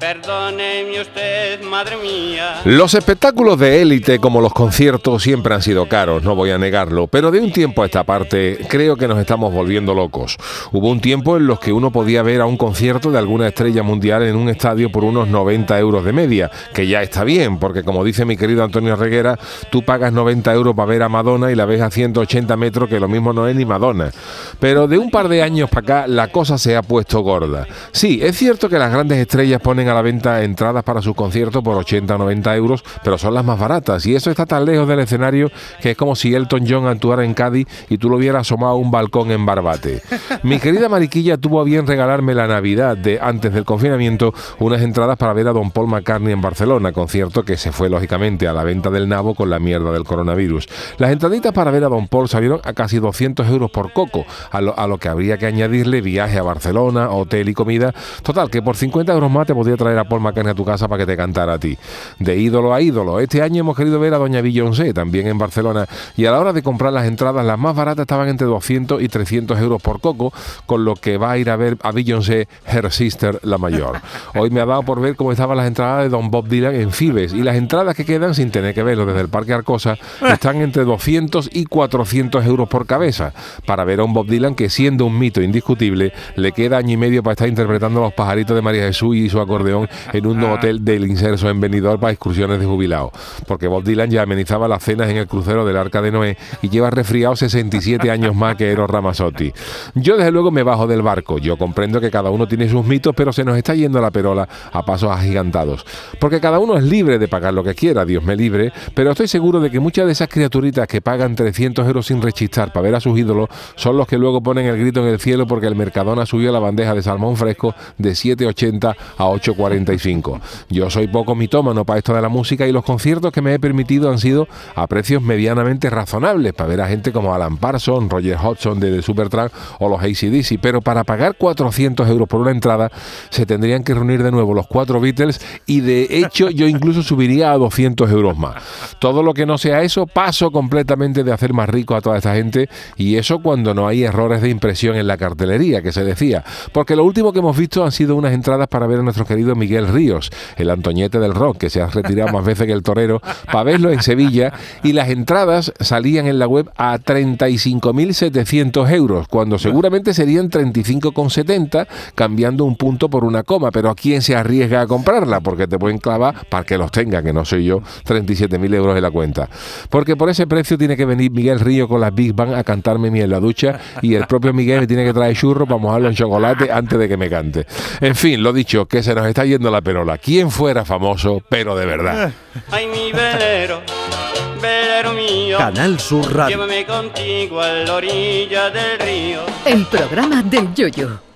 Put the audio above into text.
Perdóneme usted, madre mía. Los espectáculos de élite, como los conciertos, siempre han sido caros, no voy a negarlo, pero de un tiempo a esta parte creo que nos estamos volviendo locos. Hubo un tiempo en los que uno podía ver a un concierto de alguna estrella mundial en un estadio por unos 90 euros de media, que ya está bien, porque como dice mi querido Antonio Reguera, tú pagas 90 euros para ver a Madonna y la ves a 180 metros, que lo mismo no es ni Madonna. Pero de un par de años para acá la cosa se ha puesto gorda. Sí, es cierto que las grandes estrellas ponen a la venta entradas para sus conciertos por 80 o 90 euros, pero son las más baratas. Y eso está tan lejos del escenario que es como si Elton John actuara en Cádiz y tú lo hubieras asomado a un balcón en Barbate. Mi querida Mariquilla tuvo a bien regalarme la Navidad de antes del confinamiento unas entradas para ver a Don Paul McCartney en Barcelona, concierto que se fue lógicamente a la venta del nabo con la mierda del coronavirus. Las entraditas para ver a Don Paul salieron a casi 200 euros por coco, a lo, a lo que habría que añadirle viaje a Barcelona, hotel y comida. Total, que por 50 euros más te podía traer a Paul McCartney a tu casa para que te cantara a ti. De ídolo a ídolo. Este año hemos querido ver a Doña Beyoncé, también en Barcelona, y a la hora de comprar las entradas, las más baratas estaban entre 200 y 300 euros por coco, con lo que va a ir a ver a Beyoncé, Her Sister, la mayor. Hoy me ha dado por ver cómo estaban las entradas de Don Bob Dylan en Fibes, y las entradas que quedan, sin tener que verlo desde el Parque Arcosa, están entre 200 y 400 euros por cabeza, para ver a un Bob Dylan que, siendo un mito indiscutible, le queda año y medio para estar interpretando los pajaritos de María Jesús y su acordeón en un hotel del inserso en Benidorm para excursiones de jubilados. Porque Bob Dylan ya amenizaba las cenas en el crucero del Arca de Noé y lleva resfriado 67 años más que Eros Ramazzotti. Yo desde luego me bajo del barco. Yo comprendo que cada uno tiene sus mitos, pero se nos está yendo la perola a pasos agigantados. Porque cada uno es libre de pagar lo que quiera, Dios me libre, pero estoy seguro de que muchas de esas criaturitas que pagan 300 euros sin rechistar para ver a sus ídolos son los que luego ponen el grito en el cielo porque el Mercadona subió la bandeja de salmón fresco de 7,80 a 8,45. Yo soy poco mitómano para esto de la música y los conciertos que me he permitido han sido a precios medianamente razonables para ver a gente como Alan Parsons, Roger Hodgson de The Supertramp o los ACDC, pero para pagar 400 euros por una entrada se tendrían que reunir de nuevo los cuatro Beatles y de hecho yo incluso subiría a 200 euros más. Todo lo que no sea eso paso completamente de hacer más rico a toda esta gente y eso cuando no hay errores de impresión en la cartelería, que se decía, porque lo último que hemos visto han sido unas entradas para ver a nuestro Miguel Ríos, el Antoñete del rock, que se ha retirado más veces que el torero, para verlo en Sevilla, y las entradas salían en la web a 35.700 euros, cuando seguramente serían 35,70, cambiando un punto por una coma, pero ¿a quién se arriesga a comprarla? Porque te pueden clavar, para que los tenga, que no soy yo, 37.000 euros en la cuenta. Porque por ese precio tiene que venir Miguel Río con las Big Bang a cantarme mi en la ducha, y el propio Miguel me tiene que traer churro para mojarlo en chocolate antes de que me cante. En fin, lo dicho, que se nos está yendo la perola. ¿Quién fuera famoso, pero de verdad? Ay, mi velero, velero mío. Canal Sur Radio. Llévame contigo a la orilla del río. El programa del Yoyo.